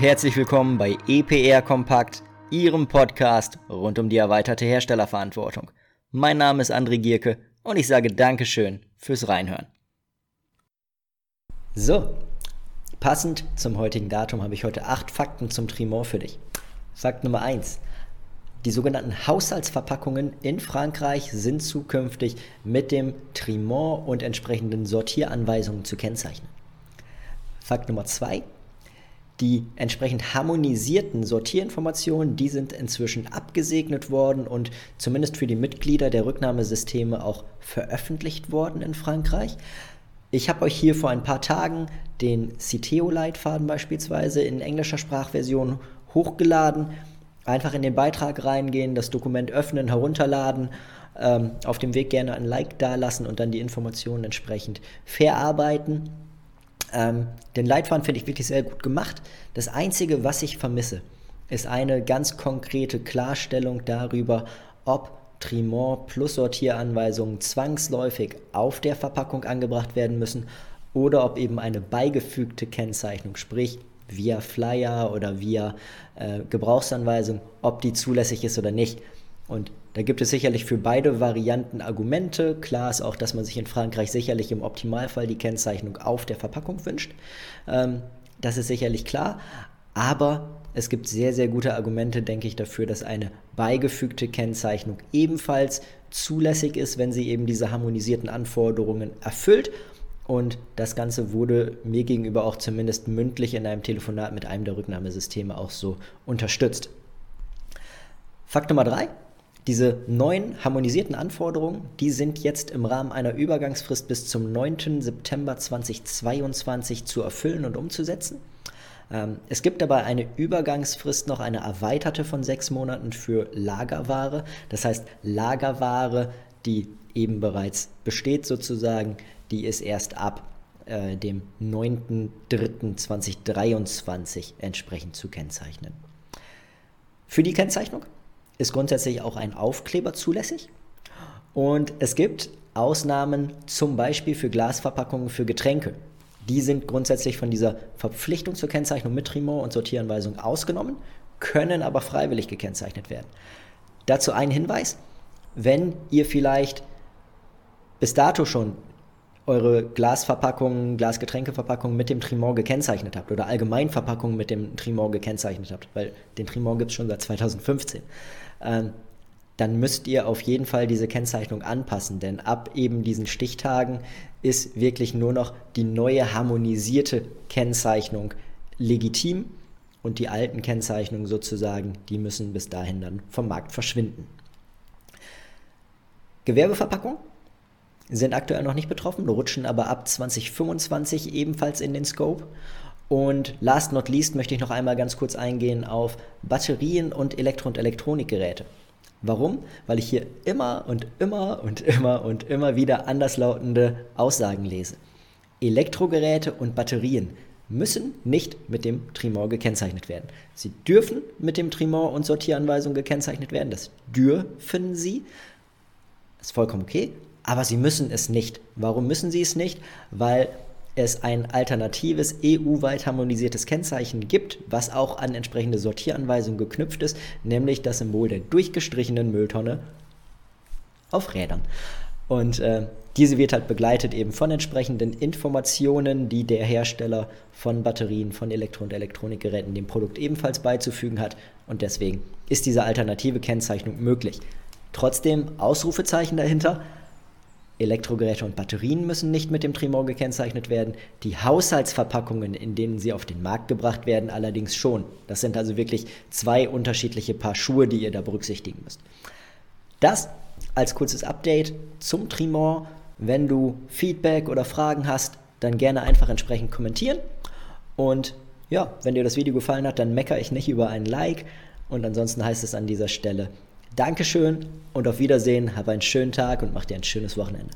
herzlich willkommen bei EPR Kompakt, Ihrem Podcast rund um die erweiterte Herstellerverantwortung. Mein Name ist André Gierke und ich sage Dankeschön fürs Reinhören. So, passend zum heutigen Datum habe ich heute acht Fakten zum Trimor für dich. Fakt Nummer eins: Die sogenannten Haushaltsverpackungen in Frankreich sind zukünftig mit dem Trimor und entsprechenden Sortieranweisungen zu kennzeichnen. Fakt Nummer zwei: die entsprechend harmonisierten Sortierinformationen, die sind inzwischen abgesegnet worden und zumindest für die Mitglieder der Rücknahmesysteme auch veröffentlicht worden in Frankreich. Ich habe euch hier vor ein paar Tagen den Citeo-Leitfaden beispielsweise in englischer Sprachversion hochgeladen. Einfach in den Beitrag reingehen, das Dokument öffnen, herunterladen, ähm, auf dem Weg gerne ein Like dalassen und dann die Informationen entsprechend verarbeiten. Ähm, den Leitfaden finde ich wirklich sehr gut gemacht. Das Einzige, was ich vermisse, ist eine ganz konkrete Klarstellung darüber, ob Trimont plus Sortieranweisungen zwangsläufig auf der Verpackung angebracht werden müssen oder ob eben eine beigefügte Kennzeichnung, sprich via Flyer oder via äh, Gebrauchsanweisung, ob die zulässig ist oder nicht. Und da gibt es sicherlich für beide Varianten Argumente. Klar ist auch, dass man sich in Frankreich sicherlich im Optimalfall die Kennzeichnung auf der Verpackung wünscht. Ähm, das ist sicherlich klar. Aber es gibt sehr, sehr gute Argumente, denke ich, dafür, dass eine beigefügte Kennzeichnung ebenfalls zulässig ist, wenn sie eben diese harmonisierten Anforderungen erfüllt. Und das Ganze wurde mir gegenüber auch zumindest mündlich in einem Telefonat mit einem der Rücknahmesysteme auch so unterstützt. Fakt Nummer drei. Diese neuen harmonisierten Anforderungen, die sind jetzt im Rahmen einer Übergangsfrist bis zum 9. September 2022 zu erfüllen und umzusetzen. Ähm, es gibt dabei eine Übergangsfrist noch, eine erweiterte von sechs Monaten für Lagerware. Das heißt, Lagerware, die eben bereits besteht sozusagen, die ist erst ab äh, dem 9.3.2023 entsprechend zu kennzeichnen. Für die Kennzeichnung ist grundsätzlich auch ein Aufkleber zulässig. Und es gibt Ausnahmen zum Beispiel für Glasverpackungen für Getränke. Die sind grundsätzlich von dieser Verpflichtung zur Kennzeichnung mit Trimor und Sortieranweisung ausgenommen, können aber freiwillig gekennzeichnet werden. Dazu ein Hinweis, wenn ihr vielleicht bis dato schon eure Glasverpackungen, Glasgetränkeverpackungen mit dem Trimor gekennzeichnet habt oder allgemein Verpackungen mit dem Trimor gekennzeichnet habt, weil den Trimor gibt es schon seit 2015, ähm, dann müsst ihr auf jeden Fall diese Kennzeichnung anpassen, denn ab eben diesen Stichtagen ist wirklich nur noch die neue harmonisierte Kennzeichnung legitim und die alten Kennzeichnungen sozusagen, die müssen bis dahin dann vom Markt verschwinden. Gewerbeverpackung sind aktuell noch nicht betroffen, rutschen aber ab 2025 ebenfalls in den Scope. Und last not least möchte ich noch einmal ganz kurz eingehen auf Batterien und Elektro- und Elektronikgeräte. Warum? Weil ich hier immer und immer und immer und immer wieder anderslautende Aussagen lese. Elektrogeräte und Batterien müssen nicht mit dem Trimor gekennzeichnet werden. Sie dürfen mit dem Trimor und Sortieranweisung gekennzeichnet werden. Das dürfen sie. Das ist vollkommen okay aber sie müssen es nicht. Warum müssen sie es nicht? Weil es ein alternatives EU-weit harmonisiertes Kennzeichen gibt, was auch an entsprechende Sortieranweisungen geknüpft ist, nämlich das Symbol der durchgestrichenen Mülltonne auf Rädern. Und äh, diese wird halt begleitet eben von entsprechenden Informationen, die der Hersteller von Batterien, von Elektro- und Elektronikgeräten dem Produkt ebenfalls beizufügen hat. Und deswegen ist diese alternative Kennzeichnung möglich. Trotzdem Ausrufezeichen dahinter, Elektrogeräte und Batterien müssen nicht mit dem Trimor gekennzeichnet werden. Die Haushaltsverpackungen, in denen sie auf den Markt gebracht werden, allerdings schon. Das sind also wirklich zwei unterschiedliche Paar Schuhe, die ihr da berücksichtigen müsst. Das als kurzes Update zum Trimor. Wenn du Feedback oder Fragen hast, dann gerne einfach entsprechend kommentieren. Und ja, wenn dir das Video gefallen hat, dann meckere ich nicht über ein Like. Und ansonsten heißt es an dieser Stelle Dankeschön und auf Wiedersehen. Hab einen schönen Tag und mach dir ein schönes Wochenende.